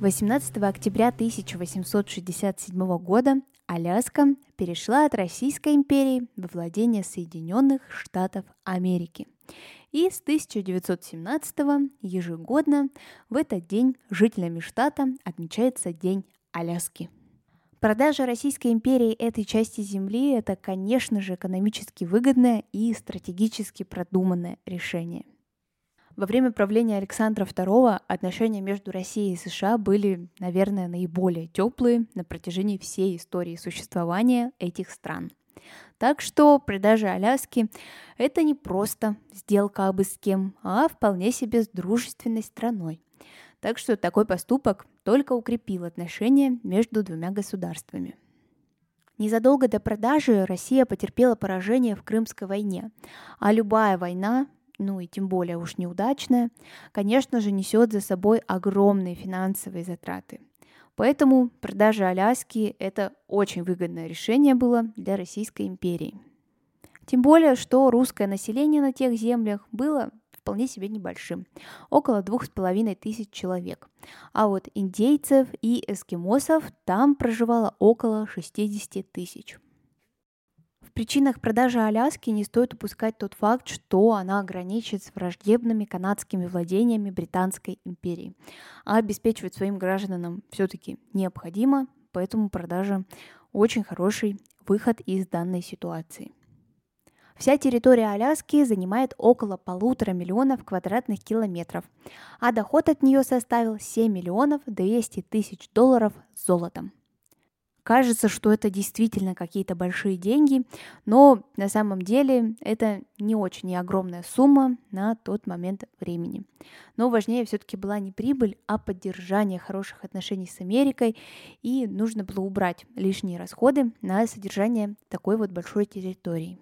18 октября 1867 года Аляска перешла от Российской империи во владение Соединенных Штатов Америки. И с 1917 ежегодно в этот день жителями штата отмечается День Аляски. Продажа Российской империи этой части земли – это, конечно же, экономически выгодное и стратегически продуманное решение – во время правления Александра II отношения между Россией и США были, наверное, наиболее теплые на протяжении всей истории существования этих стран. Так что продажа Аляски – это не просто сделка абы с кем, а вполне себе с дружественной страной. Так что такой поступок только укрепил отношения между двумя государствами. Незадолго до продажи Россия потерпела поражение в Крымской войне, а любая война ну и тем более уж неудачная, конечно же, несет за собой огромные финансовые затраты. Поэтому продажа Аляски – это очень выгодное решение было для Российской империи. Тем более, что русское население на тех землях было вполне себе небольшим, около двух с половиной тысяч человек. А вот индейцев и эскимосов там проживало около 60 тысяч. Причинах продажи Аляски не стоит упускать тот факт, что она граничит с враждебными канадскими владениями Британской империи. А обеспечивать своим гражданам все-таки необходимо, поэтому продажа очень хороший выход из данной ситуации. Вся территория Аляски занимает около полутора миллионов квадратных километров, а доход от нее составил 7 миллионов 200 тысяч долларов золотом. Кажется, что это действительно какие-то большие деньги, но на самом деле это не очень и огромная сумма на тот момент времени. Но важнее все-таки была не прибыль, а поддержание хороших отношений с Америкой, и нужно было убрать лишние расходы на содержание такой вот большой территории.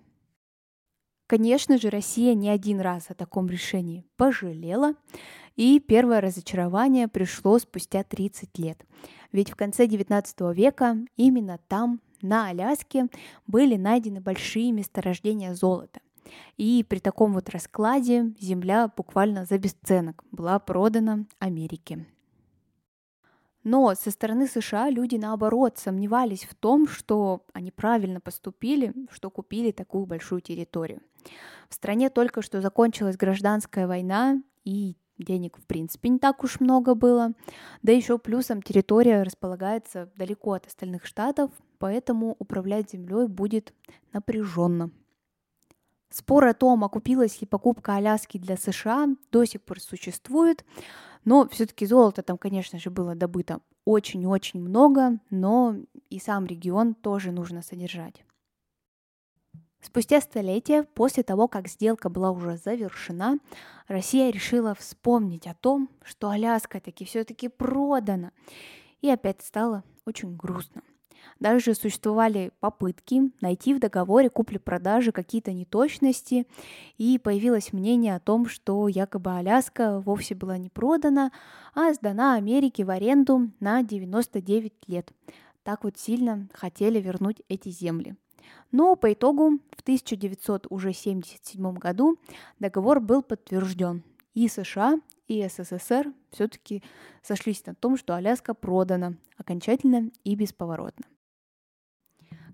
Конечно же, Россия не один раз о таком решении пожалела, и первое разочарование пришло спустя 30 лет. Ведь в конце 19 века именно там, на Аляске, были найдены большие месторождения золота. И при таком вот раскладе земля буквально за бесценок была продана Америке. Но со стороны США люди, наоборот, сомневались в том, что они правильно поступили, что купили такую большую территорию. В стране только что закончилась гражданская война, и денег, в принципе, не так уж много было. Да еще плюсом территория располагается далеко от остальных штатов, поэтому управлять землей будет напряженно. Спор о том, окупилась ли покупка Аляски для США, до сих пор существует, но все-таки золото там, конечно же, было добыто очень-очень много, но и сам регион тоже нужно содержать. Спустя столетия, после того, как сделка была уже завершена, Россия решила вспомнить о том, что Аляска таки все-таки продана. И опять стало очень грустно. Даже существовали попытки найти в договоре купли-продажи какие-то неточности, и появилось мнение о том, что якобы Аляска вовсе была не продана, а сдана Америке в аренду на 99 лет. Так вот сильно хотели вернуть эти земли. Но по итогу в 1977 году договор был подтвержден, и США, и СССР все-таки сошлись на том, что Аляска продана окончательно и бесповоротно.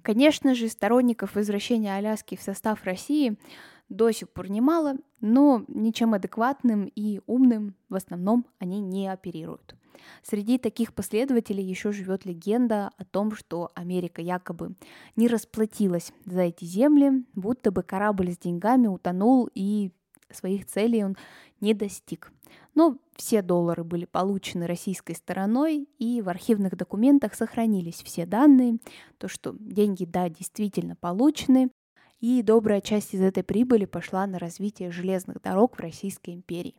Конечно же, сторонников возвращения Аляски в состав России до сих пор немало, но ничем адекватным и умным в основном они не оперируют. Среди таких последователей еще живет легенда о том, что Америка якобы не расплатилась за эти земли, будто бы корабль с деньгами утонул и своих целей он не достиг. Но все доллары были получены российской стороной, и в архивных документах сохранились все данные, то, что деньги, да, действительно получены, и добрая часть из этой прибыли пошла на развитие железных дорог в Российской империи.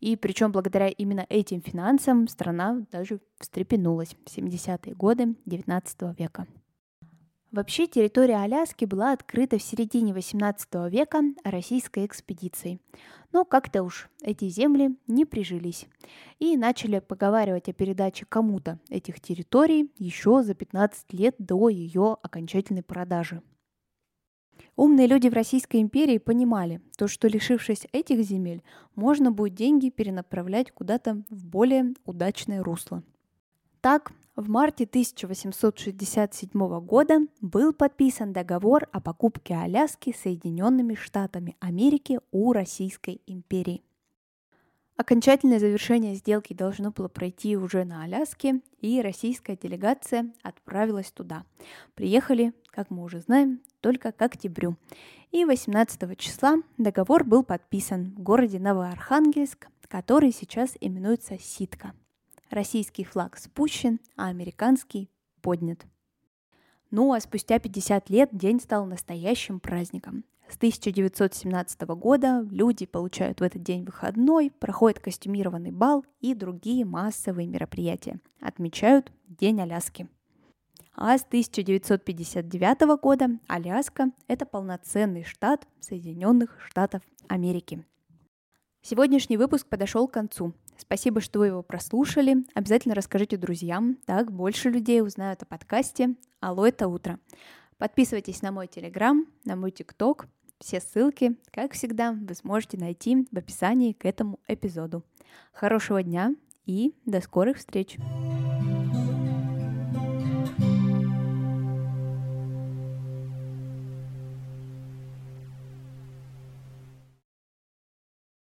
И причем благодаря именно этим финансам страна даже встрепенулась в 70-е годы XIX века. Вообще территория Аляски была открыта в середине XVIII века российской экспедицией. Но как-то уж эти земли не прижились. И начали поговаривать о передаче кому-то этих территорий еще за 15 лет до ее окончательной продажи. Умные люди в Российской империи понимали, то, что лишившись этих земель, можно будет деньги перенаправлять куда-то в более удачное русло. Так, в марте 1867 года был подписан договор о покупке Аляски Соединенными Штатами Америки у Российской империи. Окончательное завершение сделки должно было пройти уже на Аляске, и российская делегация отправилась туда. Приехали, как мы уже знаем, только к октябрю. И 18 числа договор был подписан в городе Новоархангельск, который сейчас именуется Ситка. Российский флаг спущен, а американский поднят. Ну а спустя 50 лет день стал настоящим праздником. С 1917 года люди получают в этот день выходной, проходят костюмированный бал и другие массовые мероприятия. Отмечают День Аляски. А с 1959 года Аляска – это полноценный штат Соединенных Штатов Америки. Сегодняшний выпуск подошел к концу. Спасибо, что вы его прослушали. Обязательно расскажите друзьям, так больше людей узнают о подкасте «Алло, это утро». Подписывайтесь на мой телеграм, на мой тикток – все ссылки, как всегда, вы сможете найти в описании к этому эпизоду. Хорошего дня и до скорых встреч!